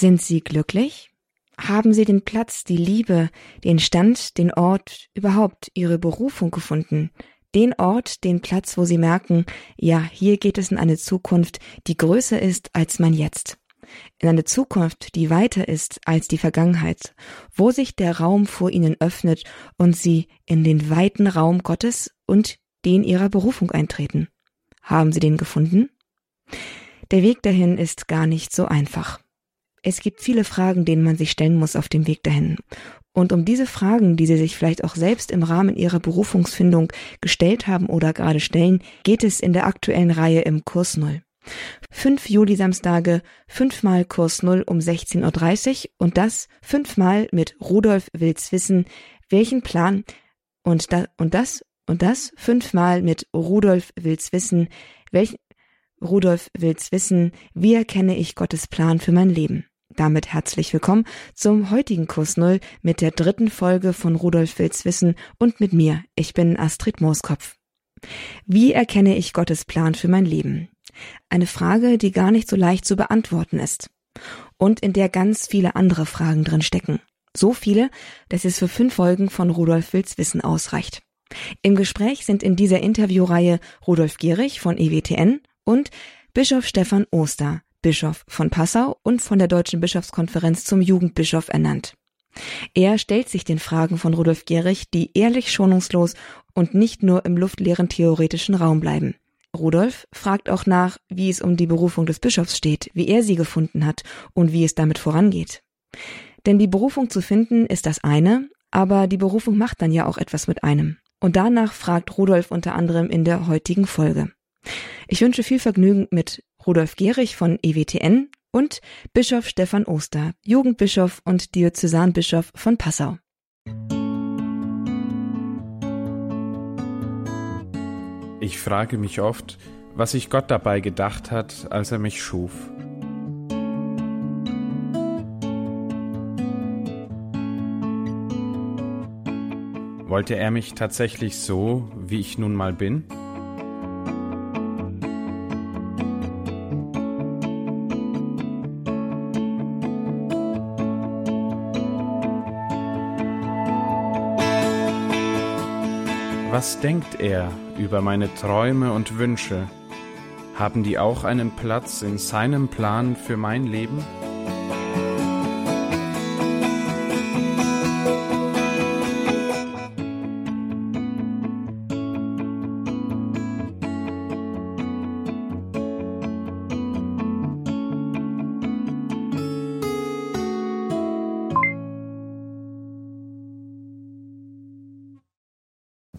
Sind Sie glücklich? Haben Sie den Platz, die Liebe, den Stand, den Ort, überhaupt Ihre Berufung gefunden? Den Ort, den Platz, wo Sie merken, ja, hier geht es in eine Zukunft, die größer ist als mein Jetzt. In eine Zukunft, die weiter ist als die Vergangenheit, wo sich der Raum vor Ihnen öffnet und Sie in den weiten Raum Gottes und den Ihrer Berufung eintreten. Haben Sie den gefunden? Der Weg dahin ist gar nicht so einfach. Es gibt viele Fragen, denen man sich stellen muss auf dem Weg dahin. Und um diese Fragen, die Sie sich vielleicht auch selbst im Rahmen Ihrer Berufungsfindung gestellt haben oder gerade stellen, geht es in der aktuellen Reihe im Kurs Null. Fünf Juli-Samstage, fünfmal Kurs Null um 16.30 Uhr und das fünfmal mit Rudolf Wills Wissen, welchen Plan und, da, und das und das fünfmal mit Rudolf Wills Wissen, welchen Rudolf Wills Wissen, wie erkenne ich Gottes Plan für mein Leben. Damit herzlich willkommen zum heutigen Kurs Null mit der dritten Folge von Rudolf Wills Wissen und mit mir. Ich bin Astrid Mooskopf. Wie erkenne ich Gottes Plan für mein Leben? Eine Frage, die gar nicht so leicht zu beantworten ist. Und in der ganz viele andere Fragen drin stecken. So viele, dass es für fünf Folgen von Rudolf Wills Wissen ausreicht. Im Gespräch sind in dieser Interviewreihe Rudolf Gehrig von EWTN und Bischof Stefan Oster, Bischof von Passau und von der Deutschen Bischofskonferenz zum Jugendbischof ernannt. Er stellt sich den Fragen von Rudolf Gehrig, die ehrlich schonungslos und nicht nur im luftleeren theoretischen Raum bleiben. Rudolf fragt auch nach, wie es um die Berufung des Bischofs steht, wie er sie gefunden hat und wie es damit vorangeht. Denn die Berufung zu finden ist das eine, aber die Berufung macht dann ja auch etwas mit einem. Und danach fragt Rudolf unter anderem in der heutigen Folge. Ich wünsche viel Vergnügen mit Rudolf Gehrig von EWTN und Bischof Stefan Oster, Jugendbischof und Diözesanbischof von Passau. Ich frage mich oft, was sich Gott dabei gedacht hat, als er mich schuf. Wollte er mich tatsächlich so, wie ich nun mal bin? Was denkt er über meine Träume und Wünsche? Haben die auch einen Platz in seinem Plan für mein Leben?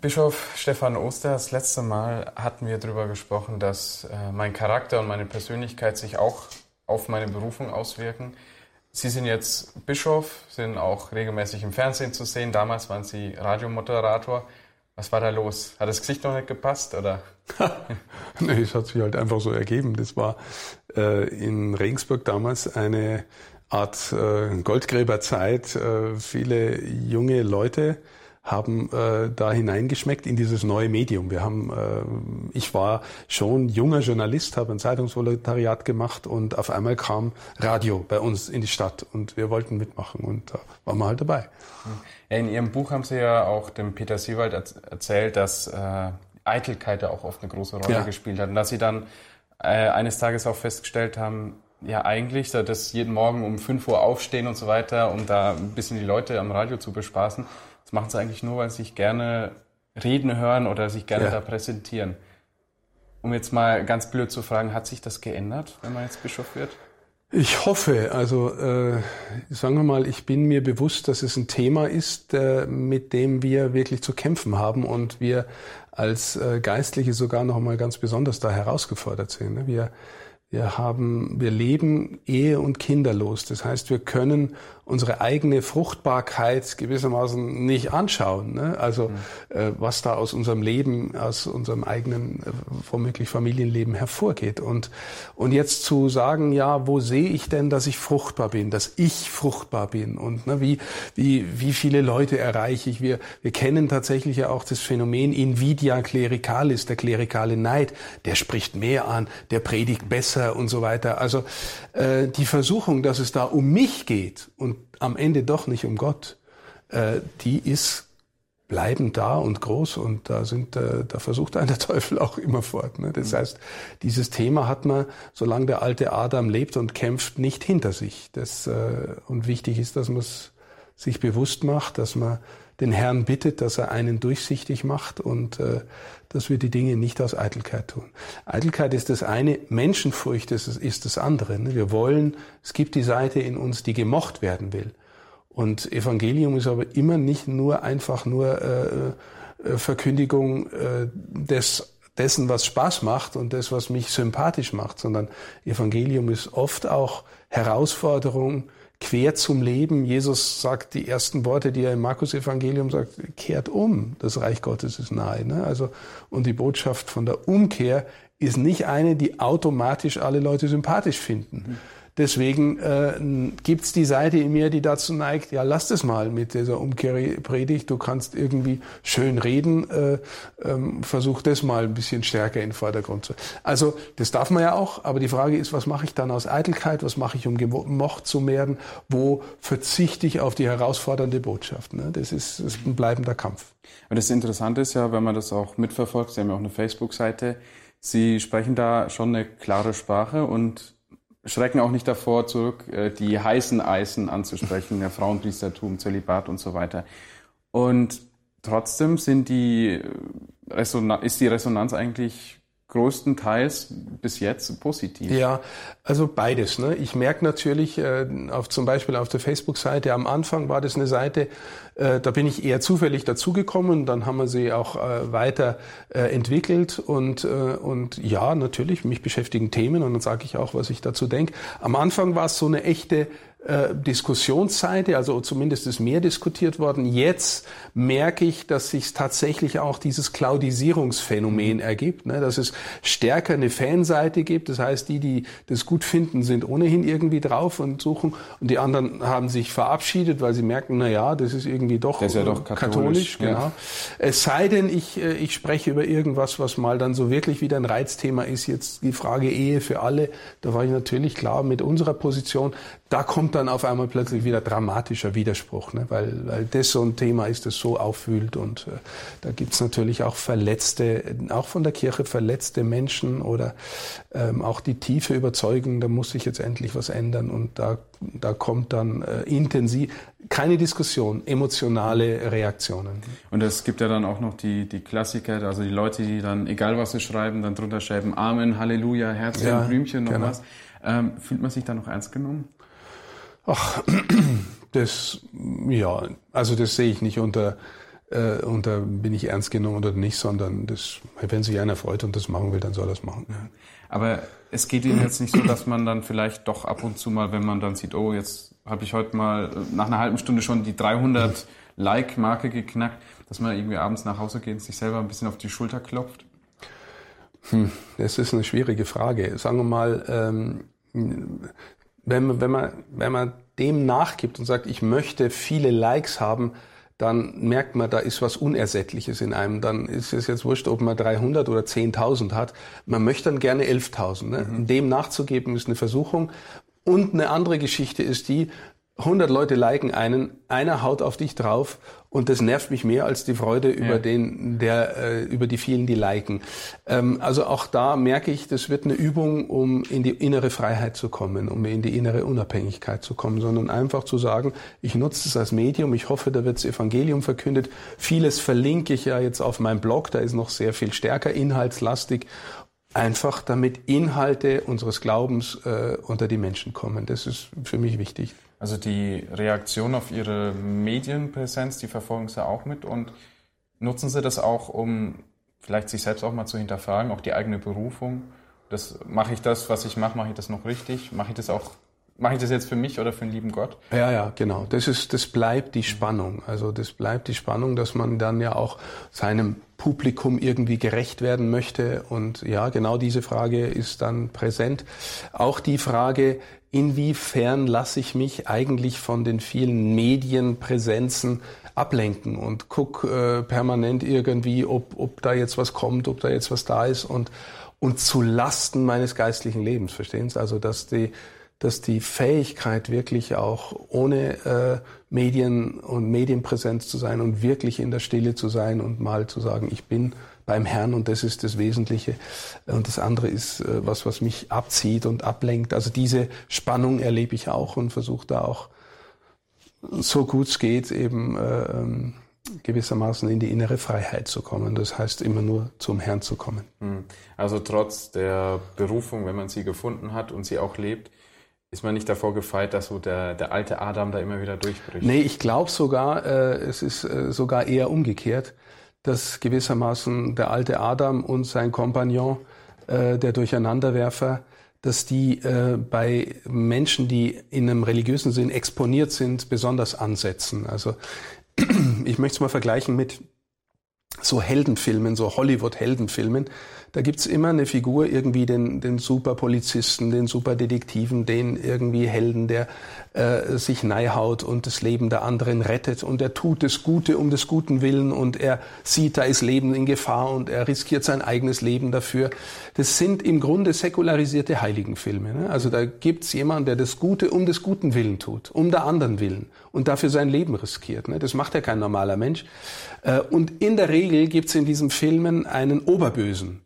Bischof Stefan Oster, das letzte Mal hatten wir darüber gesprochen, dass äh, mein Charakter und meine Persönlichkeit sich auch auf meine Berufung auswirken. Sie sind jetzt Bischof, sind auch regelmäßig im Fernsehen zu sehen. Damals waren Sie Radiomoderator. Was war da los? Hat das Gesicht noch nicht gepasst oder? nee, es hat sich halt einfach so ergeben. Das war äh, in Regensburg damals eine Art äh, Goldgräberzeit. Äh, viele junge Leute haben äh, da hineingeschmeckt in dieses neue Medium. Wir haben, äh, ich war schon junger Journalist, habe ein Zeitungsvolontariat gemacht und auf einmal kam Radio bei uns in die Stadt und wir wollten mitmachen und da waren wir halt dabei. In Ihrem Buch haben Sie ja auch dem Peter Siewald erzählt, dass äh, Eitelkeit ja auch oft eine große Rolle ja. gespielt hat und dass Sie dann äh, eines Tages auch festgestellt haben, ja eigentlich, dass jeden Morgen um 5 Uhr aufstehen und so weiter, um da ein bisschen die Leute am Radio zu bespaßen, das machen sie eigentlich nur, weil sie sich gerne reden hören oder sich gerne ja. da präsentieren. Um jetzt mal ganz blöd zu fragen, hat sich das geändert, wenn man jetzt Bischof wird? Ich hoffe, also äh, sagen wir mal, ich bin mir bewusst, dass es ein Thema ist, äh, mit dem wir wirklich zu kämpfen haben und wir als äh, Geistliche sogar noch einmal ganz besonders da herausgefordert sind. Ne? Wir wir haben, wir leben ehe- und kinderlos. Das heißt, wir können unsere eigene Fruchtbarkeit gewissermaßen nicht anschauen. Ne? Also mhm. äh, was da aus unserem Leben, aus unserem eigenen, äh, womöglich Familienleben hervorgeht. Und, und jetzt zu sagen, ja, wo sehe ich denn, dass ich fruchtbar bin, dass ich fruchtbar bin und ne, wie, wie, wie viele Leute erreiche ich? Wir, wir kennen tatsächlich ja auch das Phänomen Invidia clericalis, der klerikale Neid. Der spricht mehr an, der predigt besser und so weiter. Also äh, die Versuchung, dass es da um mich geht und am Ende doch nicht um Gott, äh, die ist bleiben da und groß und da sind, äh, da versucht ein der Teufel auch immer fort. Ne? Das mhm. heißt, dieses Thema hat man, solange der alte Adam lebt und kämpft, nicht hinter sich. Das, äh, und wichtig ist, dass man es sich bewusst macht, dass man den Herrn bittet, dass er einen durchsichtig macht und äh, dass wir die Dinge nicht aus Eitelkeit tun. Eitelkeit ist das eine, Menschenfurcht ist, ist das andere. Ne? Wir wollen, es gibt die Seite in uns, die gemocht werden will. Und Evangelium ist aber immer nicht nur einfach nur äh, äh, Verkündigung äh, des, dessen, was Spaß macht und das, was mich sympathisch macht, sondern Evangelium ist oft auch Herausforderung quer zum Leben. Jesus sagt die ersten Worte, die er im Markus-Evangelium sagt, kehrt um, das Reich Gottes ist nahe. Ne? Also, und die Botschaft von der Umkehr ist nicht eine, die automatisch alle Leute sympathisch finden. Mhm Deswegen äh, gibt die Seite in mir, die dazu neigt, ja, lass das mal mit dieser Umkehrpredigt. Du kannst irgendwie schön reden, äh, ähm, versuch das mal ein bisschen stärker in den Vordergrund zu. Also das darf man ja auch, aber die Frage ist, was mache ich dann aus Eitelkeit? Was mache ich, um gemocht zu werden? Wo verzichte ich auf die herausfordernde Botschaft? Ne? Das, ist, das ist ein bleibender Kampf. Und das Interessante ist ja, wenn man das auch mitverfolgt, Sie haben ja auch eine Facebook-Seite, Sie sprechen da schon eine klare Sprache und schrecken auch nicht davor zurück, äh, die heißen Eisen anzusprechen, der Frauenpriestertum, Zölibat und so weiter. Und trotzdem sind die äh, ist die Resonanz eigentlich größtenteils bis jetzt positiv. Ja, also beides. Ne? Ich merke natürlich, äh, auf, zum Beispiel auf der Facebook-Seite, am Anfang war das eine Seite, äh, da bin ich eher zufällig dazugekommen, dann haben wir sie auch äh, weiter äh, entwickelt und, äh, und ja, natürlich, mich beschäftigen Themen und dann sage ich auch, was ich dazu denke. Am Anfang war es so eine echte äh, Diskussionsseite, also zumindest ist mehr diskutiert worden. Jetzt merke ich, dass sich tatsächlich auch dieses Cloudisierungsphänomen mhm. ergibt, ne? dass es stärker eine Fanseite gibt. Das heißt, die, die das gut finden, sind ohnehin irgendwie drauf und suchen und die anderen haben sich verabschiedet, weil sie merken, na ja, das ist irgendwie doch, ist ja doch katholisch. katholisch genau. Ja. Es sei denn, ich, äh, ich spreche über irgendwas, was mal dann so wirklich wieder ein Reizthema ist. Jetzt die Frage Ehe für alle. Da war ich natürlich klar mit unserer Position. Da kommt dann auf einmal plötzlich wieder dramatischer Widerspruch, ne? weil, weil das so ein Thema ist, das so auffühlt. Und äh, da es natürlich auch verletzte, auch von der Kirche verletzte Menschen oder ähm, auch die tiefe Überzeugung, da muss sich jetzt endlich was ändern. Und da, da kommt dann äh, intensiv, keine Diskussion, emotionale Reaktionen. Und es gibt ja dann auch noch die, die Klassiker, also die Leute, die dann, egal was sie schreiben, dann drunter schreiben, Amen, Halleluja, Herzchen, ja, Blümchen, noch genau. was. Ähm, fühlt man sich da noch ernst genommen? Ach, das, ja, also das sehe ich nicht unter, äh, unter bin ich ernst genommen oder nicht, sondern das, wenn sich einer freut und das machen will, dann soll er das machen. Ja. Aber es geht Ihnen jetzt nicht so, dass man dann vielleicht doch ab und zu mal, wenn man dann sieht, oh, jetzt habe ich heute mal nach einer halben Stunde schon die 300 Like-Marke geknackt, dass man irgendwie abends nach Hause geht und sich selber ein bisschen auf die Schulter klopft? Hm, das ist eine schwierige Frage. Sagen wir mal, ähm, wenn man, wenn man, wenn man dem nachgibt und sagt, ich möchte viele Likes haben, dann merkt man, da ist was Unersättliches in einem. Dann ist es jetzt wurscht, ob man 300 oder 10.000 hat. Man möchte dann gerne 11.000. Ne? Mhm. Dem nachzugeben ist eine Versuchung. Und eine andere Geschichte ist die, 100 Leute liken einen, einer haut auf dich drauf und das nervt mich mehr als die Freude über den, der, äh, über die vielen, die liken. Ähm, also auch da merke ich, das wird eine Übung, um in die innere Freiheit zu kommen, um in die innere Unabhängigkeit zu kommen, sondern einfach zu sagen, ich nutze es als Medium, ich hoffe, da wird das Evangelium verkündet. Vieles verlinke ich ja jetzt auf meinem Blog, da ist noch sehr viel stärker inhaltslastig einfach damit Inhalte unseres Glaubens äh, unter die Menschen kommen. Das ist für mich wichtig. Also die Reaktion auf Ihre Medienpräsenz, die verfolgen Sie auch mit und nutzen Sie das auch, um vielleicht sich selbst auch mal zu hinterfragen, auch die eigene Berufung. Das mache ich das, was ich mache, mache ich das noch richtig? Mache ich das auch mache ich das jetzt für mich oder für den lieben Gott? Ja, ja, genau. Das ist, das bleibt die Spannung. Also das bleibt die Spannung, dass man dann ja auch seinem Publikum irgendwie gerecht werden möchte. Und ja, genau diese Frage ist dann präsent. Auch die Frage, inwiefern lasse ich mich eigentlich von den vielen Medienpräsenzen ablenken und guck äh, permanent irgendwie, ob, ob da jetzt was kommt, ob da jetzt was da ist und und zu Lasten meines geistlichen Lebens, verstehen Sie? Also, dass die, dass die Fähigkeit wirklich auch ohne äh, Medien und Medienpräsenz zu sein und wirklich in der Stille zu sein und mal zu sagen, ich bin beim Herrn und das ist das Wesentliche. Und das andere ist äh, was, was mich abzieht und ablenkt. Also diese Spannung erlebe ich auch und versuche da auch so gut es geht eben äh, ähm, gewissermaßen in die innere Freiheit zu kommen. Das heißt, immer nur zum Herrn zu kommen. Hm. Also trotz der Berufung, wenn man sie gefunden hat und sie auch lebt, ist man nicht davor gefeit, dass so der, der alte Adam da immer wieder durchbricht? Nee, ich glaube sogar, äh, es ist äh, sogar eher umgekehrt, dass gewissermaßen der alte Adam und sein Kompagnon, äh, der Durcheinanderwerfer, dass die äh, bei Menschen, die in einem religiösen Sinn exponiert sind, besonders ansetzen. Also ich möchte es mal vergleichen mit so Heldenfilmen, so Hollywood-Heldenfilmen. Da gibt's immer eine Figur, irgendwie den, den Superpolizisten, den Superdetektiven, den irgendwie Helden, der äh, sich neihaut und das Leben der anderen rettet und er tut das Gute um des guten Willen und er sieht, da ist Leben in Gefahr und er riskiert sein eigenes Leben dafür. Das sind im Grunde säkularisierte Heiligenfilme. Ne? Also da gibt's jemanden, der das Gute um des guten Willen tut, um der anderen Willen und dafür sein Leben riskiert. Ne? Das macht ja kein normaler Mensch. Äh, und in der Regel gibt's in diesen Filmen einen Oberbösen.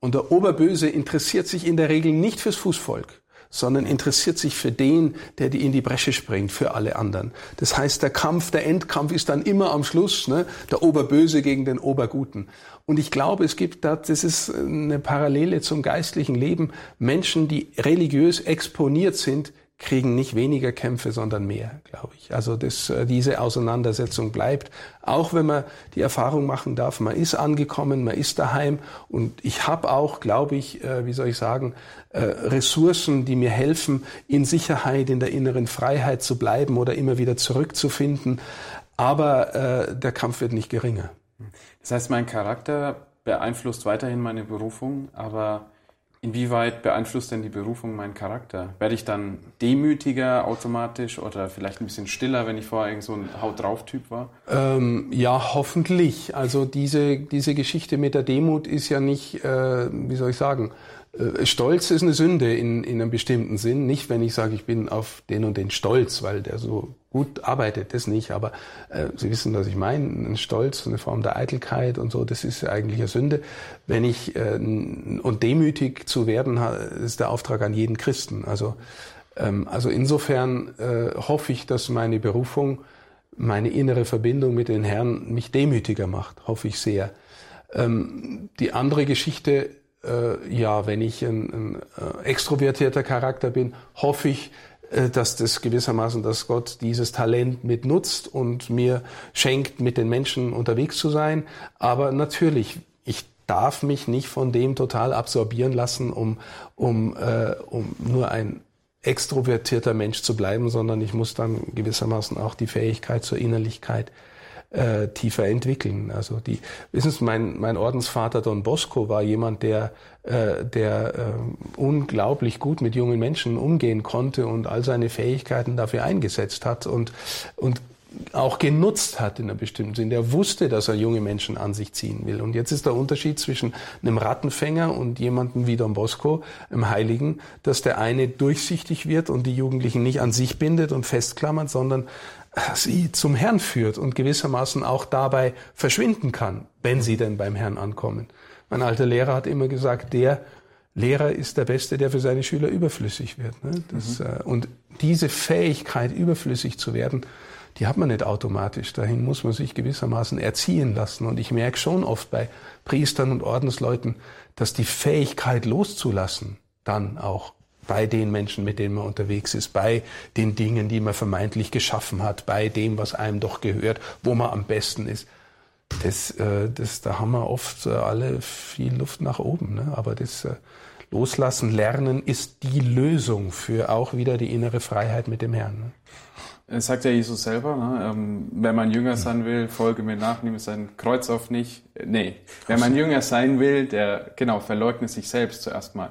Und der Oberböse interessiert sich in der Regel nicht fürs Fußvolk, sondern interessiert sich für den, der die in die Bresche springt, für alle anderen. Das heißt, der Kampf, der Endkampf ist dann immer am Schluss, ne? der Oberböse gegen den Oberguten. Und ich glaube, es gibt da, das ist eine Parallele zum geistlichen Leben, Menschen, die religiös exponiert sind, kriegen nicht weniger Kämpfe, sondern mehr, glaube ich. Also das, äh, diese Auseinandersetzung bleibt, auch wenn man die Erfahrung machen darf, man ist angekommen, man ist daheim und ich habe auch, glaube ich, äh, wie soll ich sagen, äh, Ressourcen, die mir helfen, in Sicherheit, in der inneren Freiheit zu bleiben oder immer wieder zurückzufinden. Aber der Kampf wird nicht geringer. Das heißt, mein Charakter beeinflusst weiterhin meine Berufung, aber Inwieweit beeinflusst denn die Berufung meinen Charakter? Werde ich dann demütiger automatisch oder vielleicht ein bisschen stiller, wenn ich vorher so ein Haut drauf Typ war? Ähm, ja, hoffentlich. Also diese, diese Geschichte mit der Demut ist ja nicht, äh, wie soll ich sagen, Stolz ist eine Sünde in, in einem bestimmten Sinn. Nicht, wenn ich sage, ich bin auf den und den Stolz, weil der so gut arbeitet, das nicht. Aber äh, Sie wissen, was ich meine. Ein Stolz, eine Form der Eitelkeit und so, das ist eigentlich eine Sünde. Wenn ich äh, und demütig zu werden, ist der Auftrag an jeden Christen. Also, ähm, also insofern äh, hoffe ich, dass meine Berufung, meine innere Verbindung mit den Herrn mich demütiger macht. Hoffe ich sehr. Ähm, die andere Geschichte äh, ja, wenn ich ein, ein äh, extrovertierter Charakter bin, hoffe ich, äh, dass das gewissermaßen, dass Gott dieses Talent mit nutzt und mir schenkt, mit den Menschen unterwegs zu sein. Aber natürlich, ich darf mich nicht von dem total absorbieren lassen, um, um, äh, um nur ein extrovertierter Mensch zu bleiben, sondern ich muss dann gewissermaßen auch die Fähigkeit zur Innerlichkeit äh, tiefer entwickeln. Also die, wissen Sie, mein, mein Ordensvater Don Bosco war jemand, der, äh, der äh, unglaublich gut mit jungen Menschen umgehen konnte und all seine Fähigkeiten dafür eingesetzt hat und, und auch genutzt hat in einem bestimmten Sinn. Der wusste, dass er junge Menschen an sich ziehen will. Und jetzt ist der Unterschied zwischen einem Rattenfänger und jemandem wie Don Bosco, einem Heiligen, dass der eine durchsichtig wird und die Jugendlichen nicht an sich bindet und festklammert, sondern sie zum Herrn führt und gewissermaßen auch dabei verschwinden kann, wenn sie denn beim Herrn ankommen. Mein alter Lehrer hat immer gesagt, der Lehrer ist der Beste, der für seine Schüler überflüssig wird. Ne? Das, mhm. äh, und diese Fähigkeit, überflüssig zu werden, die hat man nicht automatisch. Dahin muss man sich gewissermaßen erziehen lassen. Und ich merke schon oft bei Priestern und Ordensleuten, dass die Fähigkeit loszulassen dann auch bei den Menschen, mit denen man unterwegs ist, bei den Dingen, die man vermeintlich geschaffen hat, bei dem, was einem doch gehört, wo man am besten ist. Das, äh, das, da haben wir oft äh, alle viel Luft nach oben. Ne? Aber das äh, Loslassen, Lernen ist die Lösung für auch wieder die innere Freiheit mit dem Herrn. Ne? Das sagt ja Jesus selber, ne? ähm, wenn man Jünger sein will, folge mir nach, nehme sein Kreuz auf nicht. Nee, wenn man Jünger sein will, der, genau, verleugne sich selbst zuerst mal.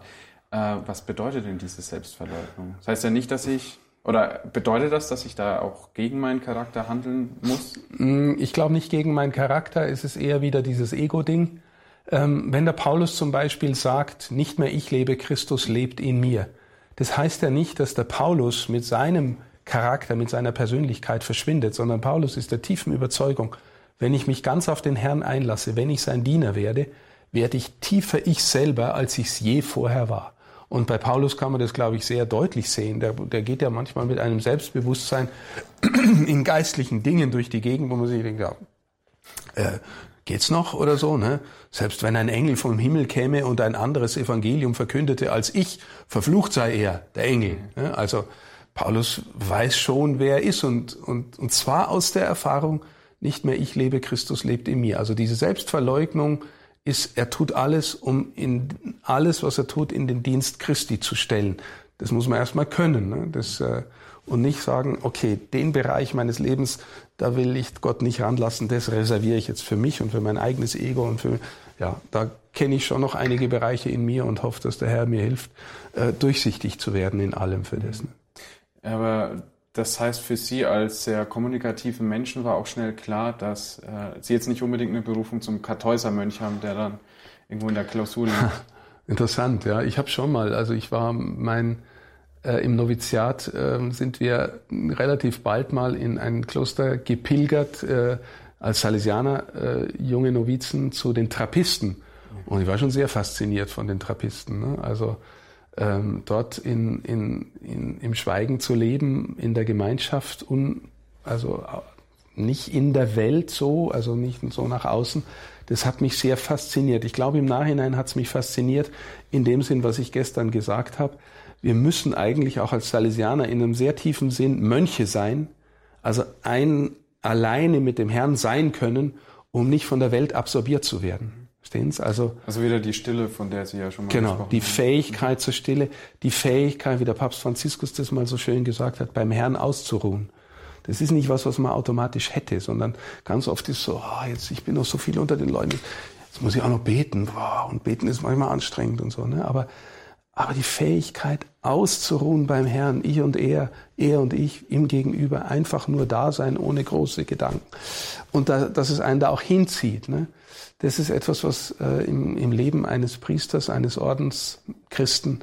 Äh, was bedeutet denn diese Selbstverleugnung? Das heißt ja nicht, dass ich, oder bedeutet das, dass ich da auch gegen meinen Charakter handeln muss? Mm, ich glaube nicht gegen meinen Charakter, es ist eher wieder dieses Ego-Ding. Ähm, wenn der Paulus zum Beispiel sagt, nicht mehr ich lebe, Christus lebt in mir, das heißt ja nicht, dass der Paulus mit seinem Charakter, mit seiner Persönlichkeit verschwindet, sondern Paulus ist der tiefen Überzeugung, wenn ich mich ganz auf den Herrn einlasse, wenn ich sein Diener werde, werde ich tiefer ich selber, als ich es je vorher war. Und bei Paulus kann man das, glaube ich, sehr deutlich sehen. Der, der geht ja manchmal mit einem Selbstbewusstsein in geistlichen Dingen durch die Gegend, wo man sich denkt, ja, äh, geht's noch oder so, ne? Selbst wenn ein Engel vom Himmel käme und ein anderes Evangelium verkündete als ich, verflucht sei er, der Engel. Ne? Also Paulus weiß schon, wer er ist und, und, und zwar aus der Erfahrung, nicht mehr ich lebe, Christus lebt in mir. Also diese Selbstverleugnung ist, er tut alles, um in alles, was er tut, in den Dienst Christi zu stellen. Das muss man erstmal können. Ne? Das, äh, und nicht sagen, okay, den Bereich meines Lebens, da will ich Gott nicht ranlassen, das reserviere ich jetzt für mich und für mein eigenes Ego und für, ja, da kenne ich schon noch einige Bereiche in mir und hoffe, dass der Herr mir hilft, äh, durchsichtig zu werden in allem für das. Ne? Aber das heißt, für Sie als sehr kommunikativen Menschen war auch schnell klar, dass äh, Sie jetzt nicht unbedingt eine Berufung zum Kartäusermönch haben, der dann irgendwo in der Klausur liegt. Interessant, ja. Ich habe schon mal, also ich war mein äh, im Noviziat äh, sind wir relativ bald mal in ein Kloster gepilgert äh, als Salesianer, äh, junge Novizen zu den Trappisten. Und ich war schon sehr fasziniert von den Trappisten. Ne? Also ähm, dort in, in, in, im Schweigen zu leben, in der Gemeinschaft und also nicht in der Welt so, also nicht so nach außen. Das hat mich sehr fasziniert. Ich glaube, im Nachhinein hat es mich fasziniert, in dem Sinn, was ich gestern gesagt habe. Wir müssen eigentlich auch als Salesianer in einem sehr tiefen Sinn Mönche sein, also ein alleine mit dem Herrn sein können, um nicht von der Welt absorbiert zu werden. Verstehen Sie? Also, also wieder die Stille, von der Sie ja schon mal genau, gesprochen haben. Genau, die Fähigkeit zur Stille, die Fähigkeit, wie der Papst Franziskus das mal so schön gesagt hat, beim Herrn auszuruhen. Das ist nicht was, was man automatisch hätte, sondern ganz oft ist so, oh, jetzt ich bin noch so viel unter den Leuten, jetzt muss ich auch noch beten. Boah, und beten ist manchmal anstrengend und so. Ne? Aber, aber die Fähigkeit auszuruhen beim Herrn, ich und er, er und ich, ihm gegenüber, einfach nur da sein, ohne große Gedanken. Und da, dass es einen da auch hinzieht. Ne? Das ist etwas, was äh, im, im Leben eines Priesters, eines Ordenschristen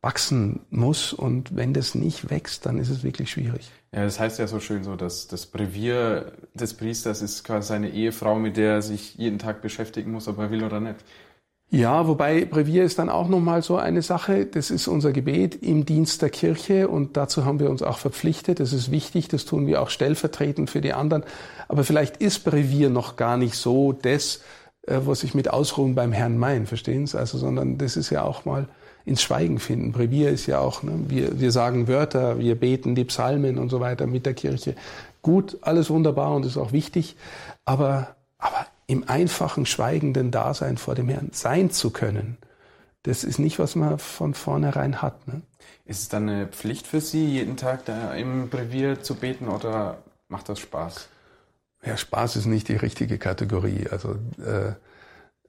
wachsen muss. Und wenn das nicht wächst, dann ist es wirklich schwierig. Ja, das heißt ja so schön so, dass das Brevier des Priesters ist quasi seine Ehefrau, mit der er sich jeden Tag beschäftigen muss, ob er will oder nicht. Ja, wobei Brevier ist dann auch nochmal so eine Sache. Das ist unser Gebet im Dienst der Kirche und dazu haben wir uns auch verpflichtet. Das ist wichtig, das tun wir auch stellvertretend für die anderen. Aber vielleicht ist Brevier noch gar nicht so das, äh, was ich mit Ausruhen beim Herrn mein, verstehen Sie? Also, sondern das ist ja auch mal ins Schweigen finden. Brevier ist ja auch, ne, wir, wir sagen Wörter, wir beten die Psalmen und so weiter mit der Kirche. Gut, alles wunderbar und ist auch wichtig, aber, aber im einfachen, schweigenden Dasein vor dem Herrn sein zu können, das ist nicht, was man von vornherein hat. Ne? Ist es dann eine Pflicht für Sie, jeden Tag da im Brevier zu beten oder macht das Spaß? Ja, Spaß ist nicht die richtige Kategorie. Also äh,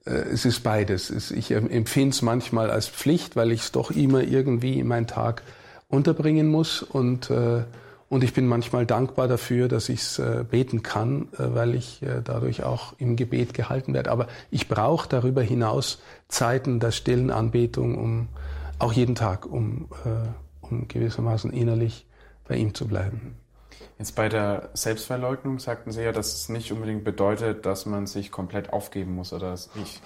äh, es ist beides. Ich empfinde es manchmal als Pflicht, weil ich es doch immer irgendwie in meinen Tag unterbringen muss und äh, und ich bin manchmal dankbar dafür, dass ich es äh, beten kann, äh, weil ich äh, dadurch auch im Gebet gehalten werde. Aber ich brauche darüber hinaus Zeiten der stillen Anbetung, um auch jeden Tag, um, äh, um gewissermaßen innerlich bei ihm zu bleiben. Jetzt bei der Selbstverleugnung sagten Sie ja, dass es nicht unbedingt bedeutet, dass man sich komplett aufgeben muss oder sich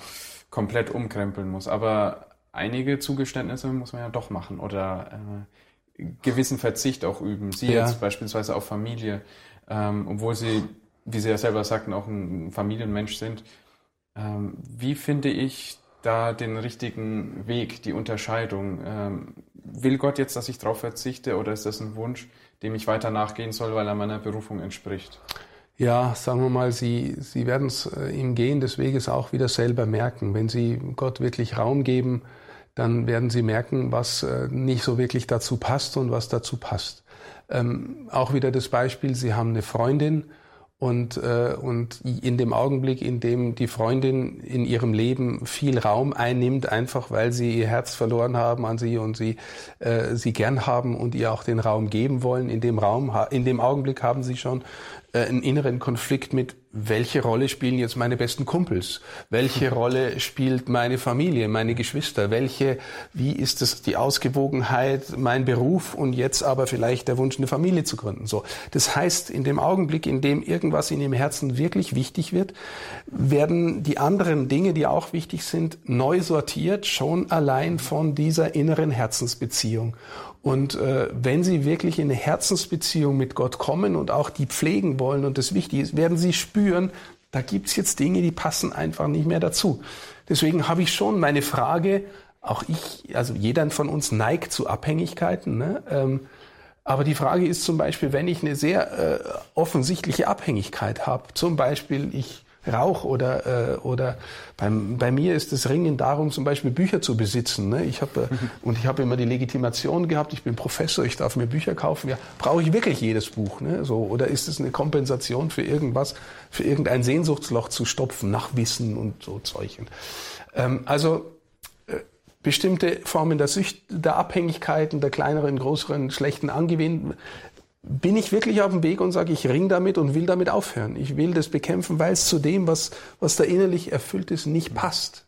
komplett umkrempeln muss. Aber einige Zugeständnisse muss man ja doch machen oder äh, gewissen Verzicht auch üben. Sie ja. jetzt beispielsweise auf Familie, ähm, obwohl Sie, wie Sie ja selber sagten, auch ein Familienmensch sind. Ähm, wie finde ich da den richtigen Weg, die Unterscheidung? Ähm, will Gott jetzt, dass ich darauf verzichte oder ist das ein Wunsch, dem ich weiter nachgehen soll, weil er meiner Berufung entspricht? Ja, sagen wir mal, Sie, Sie werden es äh, im Gehen des Weges auch wieder selber merken. Wenn Sie Gott wirklich Raum geben, dann werden Sie merken, was äh, nicht so wirklich dazu passt und was dazu passt. Ähm, auch wieder das Beispiel, Sie haben eine Freundin und, äh, und in dem Augenblick, in dem die Freundin in ihrem Leben viel Raum einnimmt, einfach weil sie ihr Herz verloren haben an sie und sie äh, sie gern haben und ihr auch den Raum geben wollen, in dem Raum, in dem Augenblick haben sie schon äh, einen inneren Konflikt mit, welche Rolle spielen jetzt meine besten Kumpels? Welche Rolle spielt meine Familie, meine Geschwister? Welche, wie ist es die Ausgewogenheit, mein Beruf und jetzt aber vielleicht der Wunsch, eine Familie zu gründen? So. Das heißt, in dem Augenblick, in dem irgendwas in ihrem Herzen wirklich wichtig wird, werden die anderen Dinge, die auch wichtig sind, neu sortiert, schon allein von dieser inneren Herzensbeziehung. Und äh, wenn Sie wirklich in eine Herzensbeziehung mit Gott kommen und auch die pflegen wollen und das wichtig ist, werden Sie spüren, da gibt's jetzt Dinge, die passen einfach nicht mehr dazu. Deswegen habe ich schon meine Frage, auch ich, also jeder von uns neigt zu Abhängigkeiten. Ne? Ähm, aber die Frage ist zum Beispiel, wenn ich eine sehr äh, offensichtliche Abhängigkeit habe, zum Beispiel ich Rauch oder, äh, oder beim, bei mir ist das Ringen darum, zum Beispiel Bücher zu besitzen. Ne? Ich hab, äh, und ich habe immer die Legitimation gehabt, ich bin Professor, ich darf mir Bücher kaufen. Ja, brauche ich wirklich jedes Buch? Ne? So, oder ist es eine Kompensation für irgendwas, für irgendein Sehnsuchtsloch zu stopfen, nach Wissen und so Zeug? Ähm, also äh, bestimmte Formen der Sücht, der Abhängigkeiten, der kleineren, größeren, schlechten Angewöhnungen bin ich wirklich auf dem Weg und sage, ich ring damit und will damit aufhören. Ich will das bekämpfen, weil es zu dem, was, was da innerlich erfüllt ist, nicht passt.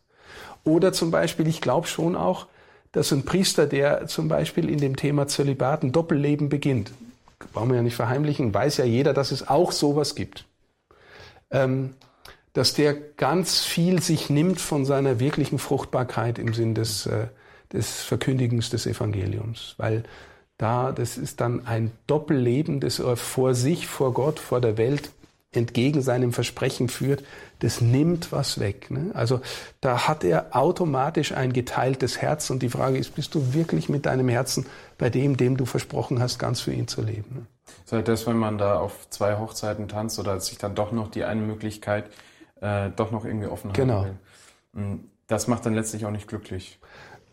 Oder zum Beispiel, ich glaube schon auch, dass ein Priester, der zum Beispiel in dem Thema Zölibat ein Doppelleben beginnt, brauchen wir ja nicht verheimlichen, weiß ja jeder, dass es auch sowas gibt. Ähm, dass der ganz viel sich nimmt von seiner wirklichen Fruchtbarkeit im Sinn des, äh, des Verkündigens des Evangeliums. Weil da, das ist dann ein Doppelleben, das er vor sich, vor Gott, vor der Welt entgegen seinem Versprechen führt, das nimmt was weg. Ne? Also da hat er automatisch ein geteiltes Herz und die Frage ist, bist du wirklich mit deinem Herzen bei dem, dem du versprochen hast, ganz für ihn zu leben? Ne? Das, wenn man da auf zwei Hochzeiten tanzt oder sich dann doch noch die eine Möglichkeit äh, doch noch irgendwie offen genau. Hm, das macht dann letztlich auch nicht glücklich.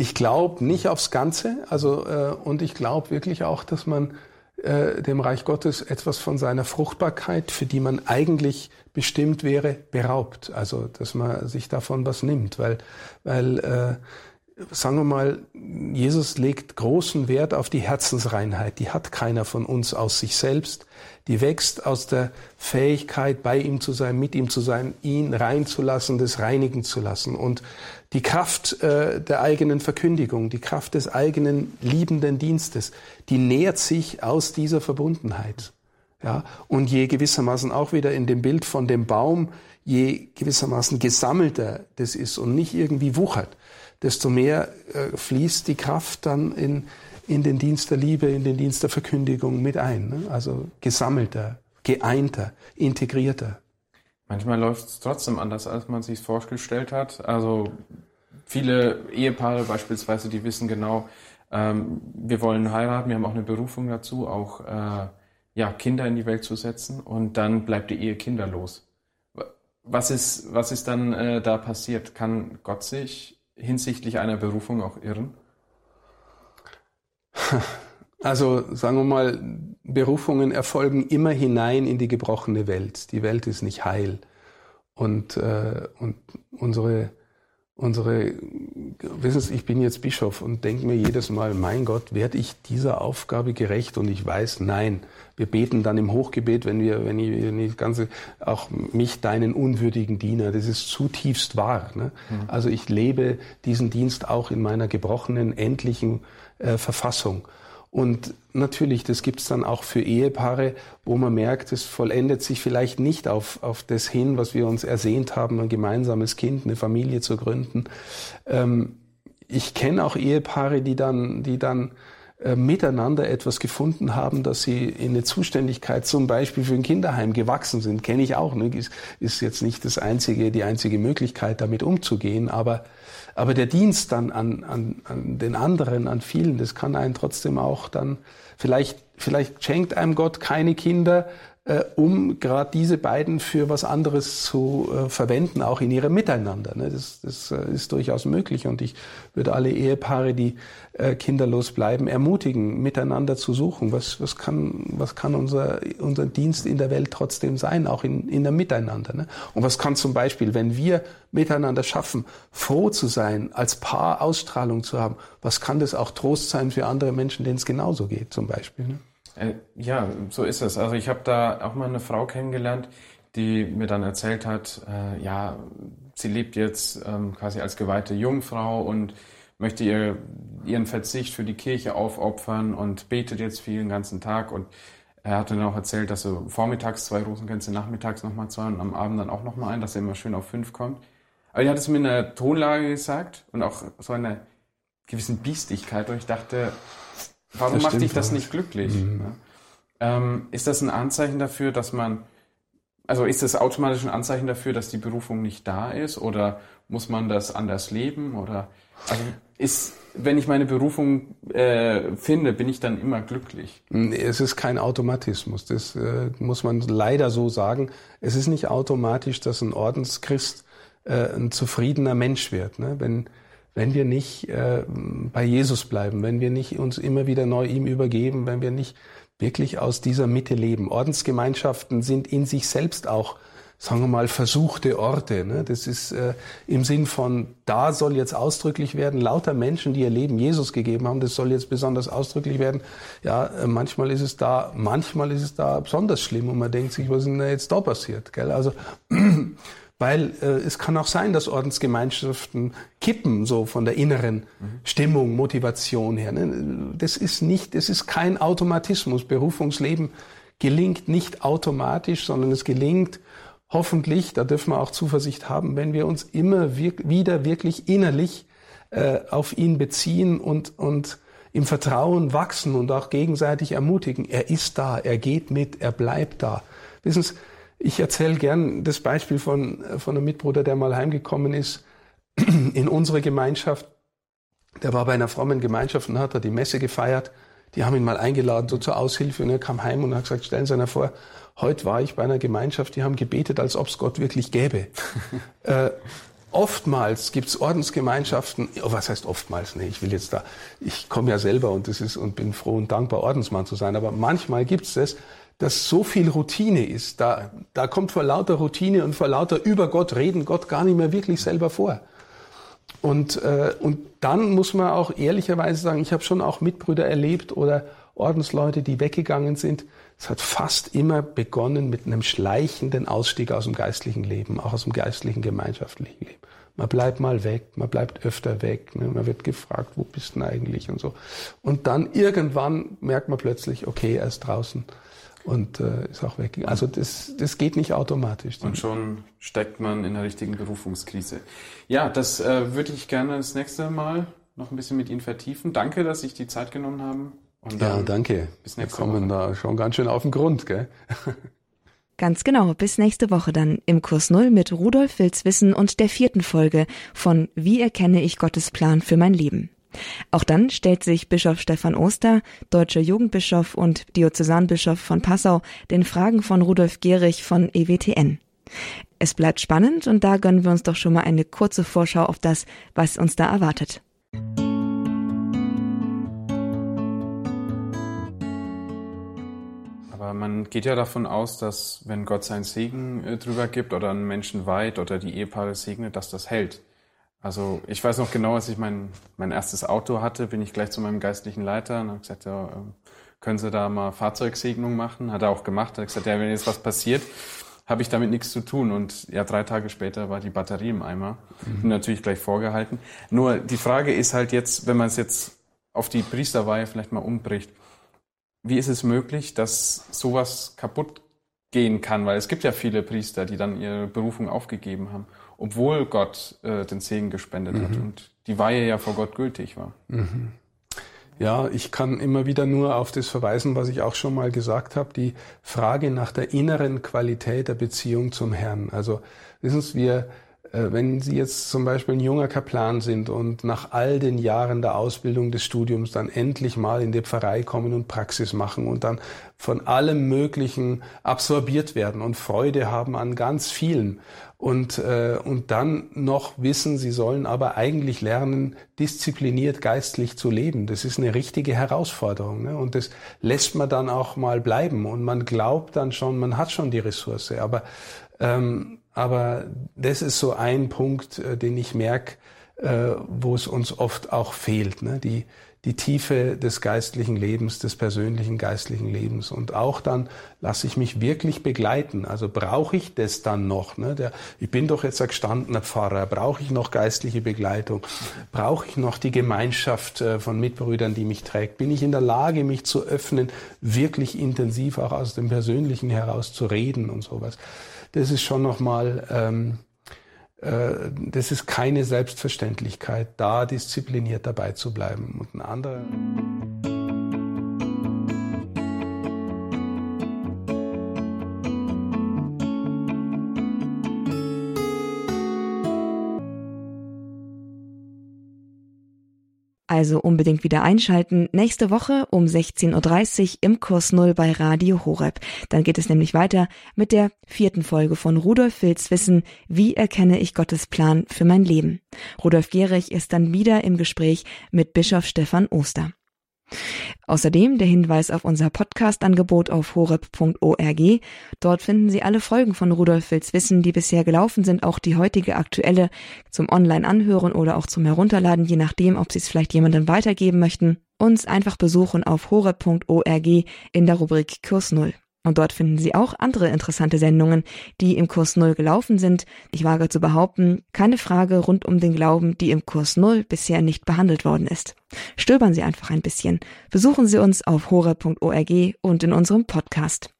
Ich glaube nicht aufs Ganze, also äh, und ich glaube wirklich auch, dass man äh, dem Reich Gottes etwas von seiner Fruchtbarkeit, für die man eigentlich bestimmt wäre, beraubt. Also dass man sich davon was nimmt, weil weil äh, sagen wir mal, Jesus legt großen Wert auf die Herzensreinheit. Die hat keiner von uns aus sich selbst. Die wächst aus der Fähigkeit, bei ihm zu sein, mit ihm zu sein, ihn reinzulassen, das reinigen zu lassen. Und die Kraft äh, der eigenen Verkündigung, die Kraft des eigenen liebenden Dienstes, die nährt sich aus dieser Verbundenheit. Ja, und je gewissermaßen auch wieder in dem Bild von dem Baum, je gewissermaßen gesammelter das ist und nicht irgendwie wuchert, desto mehr äh, fließt die Kraft dann in, in den Dienst der Liebe, in den Dienst der Verkündigung mit ein. Ne? Also gesammelter, geeinter, integrierter. Manchmal läuft es trotzdem anders, als man sich vorgestellt hat. Also viele Ehepaare beispielsweise, die wissen genau, ähm, wir wollen heiraten, wir haben auch eine Berufung dazu, auch äh, ja, Kinder in die Welt zu setzen und dann bleibt die Ehe kinderlos. Was ist, was ist dann äh, da passiert? Kann Gott sich hinsichtlich einer Berufung auch irren? Also sagen wir mal, Berufungen erfolgen immer hinein in die gebrochene Welt. Die Welt ist nicht heil. Und, äh, und unsere unsere, wissen Sie, ich bin jetzt Bischof und denke mir jedes Mal, mein Gott, werde ich dieser Aufgabe gerecht? Und ich weiß, nein. Wir beten dann im Hochgebet, wenn wir, wenn ich, wenn ich ganze, auch mich, deinen unwürdigen Diener, das ist zutiefst wahr. Ne? Mhm. Also ich lebe diesen Dienst auch in meiner gebrochenen, endlichen äh, Verfassung. Und natürlich, das gibt's dann auch für Ehepaare, wo man merkt, es vollendet sich vielleicht nicht auf, auf das hin, was wir uns ersehnt haben, ein gemeinsames Kind, eine Familie zu gründen. Ähm, ich kenne auch Ehepaare, die dann, die dann äh, miteinander etwas gefunden haben, dass sie in eine Zuständigkeit zum Beispiel für ein Kinderheim gewachsen sind. Kenne ich auch. Ne? Ist, ist jetzt nicht das einzige, die einzige Möglichkeit, damit umzugehen, aber aber der Dienst dann an, an, an den anderen, an vielen, das kann einen trotzdem auch dann, vielleicht, vielleicht schenkt einem Gott keine Kinder, äh, um gerade diese beiden für was anderes zu äh, verwenden, auch in ihrem Miteinander. Ne? Das, das äh, ist durchaus möglich und ich würde alle Ehepaare, die äh, kinderlos bleiben, ermutigen, miteinander zu suchen. Was, was kann, was kann unser, unser Dienst in der Welt trotzdem sein, auch in, in der Miteinander? Ne? Und was kann zum Beispiel, wenn wir miteinander schaffen, froh zu sein, als Paar Ausstrahlung zu haben, was kann das auch Trost sein für andere Menschen, denen es genauso geht, zum Beispiel? Ne? Äh, ja, so ist es. Also ich habe da auch mal eine Frau kennengelernt, die mir dann erzählt hat, äh, ja, sie lebt jetzt ähm, quasi als geweihte Jungfrau und möchte ihr, ihren Verzicht für die Kirche aufopfern und betet jetzt viel den ganzen Tag. Und er hatte dann auch erzählt, dass er vormittags zwei Rosenkränze, nachmittags nochmal zwei und am Abend dann auch nochmal ein, dass er immer schön auf fünf kommt. Aber er hat es mir in einer Tonlage gesagt und auch so einer gewissen Biestigkeit, und ich dachte, warum das macht dich das nicht glücklich? Mhm. Ähm, ist das ein Anzeichen dafür, dass man, also ist das automatisch ein Anzeichen dafür, dass die Berufung nicht da ist oder muss man das anders leben oder also ist, wenn ich meine Berufung äh, finde, bin ich dann immer glücklich? Es ist kein Automatismus. Das äh, muss man leider so sagen. Es ist nicht automatisch, dass ein Ordenschrist äh, ein zufriedener Mensch wird. Ne? Wenn, wenn wir nicht äh, bei Jesus bleiben, wenn wir nicht uns immer wieder neu ihm übergeben, wenn wir nicht wirklich aus dieser Mitte leben. Ordensgemeinschaften sind in sich selbst auch sagen wir mal, versuchte Orte. Ne? Das ist äh, im Sinn von, da soll jetzt ausdrücklich werden, lauter Menschen, die ihr Leben Jesus gegeben haben, das soll jetzt besonders ausdrücklich werden. Ja, äh, manchmal ist es da, manchmal ist es da besonders schlimm und man denkt sich, was ist denn da jetzt da passiert? Gell? Also weil äh, es kann auch sein, dass Ordensgemeinschaften kippen, so von der inneren. Stimmung, Motivation her. Ne? Das ist nicht, das ist kein Automatismus. Berufungsleben gelingt nicht automatisch, sondern es gelingt hoffentlich, da dürfen wir auch Zuversicht haben, wenn wir uns immer wir wieder wirklich innerlich äh, auf ihn beziehen und, und im Vertrauen wachsen und auch gegenseitig ermutigen. Er ist da, er geht mit, er bleibt da. Wissen Sie, ich erzähle gern das Beispiel von, von einem Mitbruder, der mal heimgekommen ist in unsere Gemeinschaft. Der war bei einer frommen Gemeinschaft und hat da die Messe gefeiert. Die haben ihn mal eingeladen, so zur Aushilfe, und er kam heim und hat gesagt, stellen Sie sich vor, heute war ich bei einer Gemeinschaft, die haben gebetet, als ob es Gott wirklich gäbe. äh, oftmals gibt es Ordensgemeinschaften, oh, was heißt oftmals? Nee, ich will jetzt da, ich komme ja selber und das ist und bin froh und dankbar, Ordensmann zu sein, aber manchmal gibt es das, dass so viel Routine ist. Da, da kommt vor lauter Routine und vor lauter über Gott reden Gott gar nicht mehr wirklich selber vor. Und, äh, und dann muss man auch ehrlicherweise sagen, ich habe schon auch Mitbrüder erlebt oder Ordensleute, die weggegangen sind. Es hat fast immer begonnen mit einem schleichenden Ausstieg aus dem geistlichen Leben, auch aus dem geistlichen gemeinschaftlichen Leben. Man bleibt mal weg, man bleibt öfter weg, ne? man wird gefragt, wo bist du eigentlich und so. Und dann irgendwann merkt man plötzlich, okay, er ist draußen und äh, ist auch weg. Also das, das geht nicht automatisch. Und schon steckt man in der richtigen Berufungskrise. Ja, das äh, würde ich gerne das nächste Mal noch ein bisschen mit Ihnen vertiefen. Danke, dass Sie sich die Zeit genommen haben. ja, danke. Bis nächste Wir kommen Woche. da schon ganz schön auf den Grund, gell? Ganz genau, bis nächste Woche dann im Kurs Null mit Rudolf Wilswissen und der vierten Folge von Wie erkenne ich Gottes Plan für mein Leben. Auch dann stellt sich Bischof Stefan Oster, deutscher Jugendbischof und Diözesanbischof von Passau, den Fragen von Rudolf Gehrig von EWTN. Es bleibt spannend und da gönnen wir uns doch schon mal eine kurze Vorschau auf das, was uns da erwartet. Aber man geht ja davon aus, dass wenn Gott seinen Segen äh, drüber gibt oder einen Menschen weit oder die Ehepaare segnet, dass das hält. Also ich weiß noch genau, als ich mein, mein erstes Auto hatte, bin ich gleich zu meinem geistlichen Leiter und habe gesagt, ja, ähm, können Sie da mal Fahrzeugsegnung machen? Hat er auch gemacht. Er hat gesagt, ja, wenn jetzt was passiert, habe ich damit nichts zu tun. Und ja, drei Tage später war die Batterie im Eimer. Mhm. Bin natürlich gleich vorgehalten. Nur die Frage ist halt jetzt, wenn man es jetzt auf die Priesterweihe vielleicht mal umbricht, wie ist es möglich, dass sowas kaputt gehen kann? Weil es gibt ja viele Priester, die dann ihre Berufung aufgegeben haben obwohl Gott äh, den Segen gespendet mhm. hat und die Weihe ja vor Gott gültig war. Mhm. Ja, ich kann immer wieder nur auf das verweisen, was ich auch schon mal gesagt habe, die Frage nach der inneren Qualität der Beziehung zum Herrn. Also wissen Sie, wir äh, wenn Sie jetzt zum Beispiel ein junger Kaplan sind und nach all den Jahren der Ausbildung des Studiums dann endlich mal in die Pfarrei kommen und Praxis machen und dann von allem Möglichen absorbiert werden und Freude haben an ganz vielen und, äh, und dann noch wissen, sie sollen aber eigentlich lernen, diszipliniert geistlich zu leben. Das ist eine richtige Herausforderung. Ne? Und das lässt man dann auch mal bleiben. Und man glaubt dann schon, man hat schon die Ressource. Aber ähm, aber das ist so ein Punkt, äh, den ich merke, äh, wo es uns oft auch fehlt. Ne? Die, die Tiefe des geistlichen Lebens, des persönlichen geistlichen Lebens. Und auch dann lasse ich mich wirklich begleiten. Also brauche ich das dann noch? Ne? Der, ich bin doch jetzt ein gestandener Pfarrer. Brauche ich noch geistliche Begleitung? Brauche ich noch die Gemeinschaft äh, von Mitbrüdern, die mich trägt? Bin ich in der Lage, mich zu öffnen, wirklich intensiv auch aus dem Persönlichen heraus zu reden und sowas? Das ist schon nochmal... Ähm, äh, das ist keine Selbstverständlichkeit, da diszipliniert dabei zu bleiben. Und ein anderer Also unbedingt wieder einschalten. Nächste Woche um 16.30 Uhr im Kurs Null bei Radio Horeb. Dann geht es nämlich weiter mit der vierten Folge von Rudolf Wills Wissen, wie erkenne ich Gottes Plan für mein Leben. Rudolf Gehrig ist dann wieder im Gespräch mit Bischof Stefan Oster. Außerdem der Hinweis auf unser Podcast-Angebot auf horeb.org. Dort finden Sie alle Folgen von Rudolf Wills Wissen, die bisher gelaufen sind, auch die heutige aktuelle zum Online-Anhören oder auch zum Herunterladen, je nachdem, ob Sie es vielleicht jemandem weitergeben möchten. Uns einfach besuchen auf horeb.org in der Rubrik Kurs Null. Und dort finden Sie auch andere interessante Sendungen, die im Kurs Null gelaufen sind. Ich wage zu behaupten, keine Frage rund um den Glauben, die im Kurs Null bisher nicht behandelt worden ist. Stöbern Sie einfach ein bisschen. Besuchen Sie uns auf hore.org und in unserem Podcast.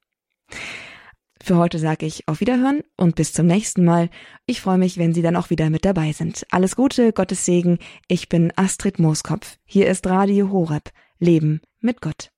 Für heute sage ich auf Wiederhören und bis zum nächsten Mal. Ich freue mich, wenn Sie dann auch wieder mit dabei sind. Alles Gute, Gottes Segen. Ich bin Astrid Mooskopf. Hier ist Radio Horeb. Leben mit Gott.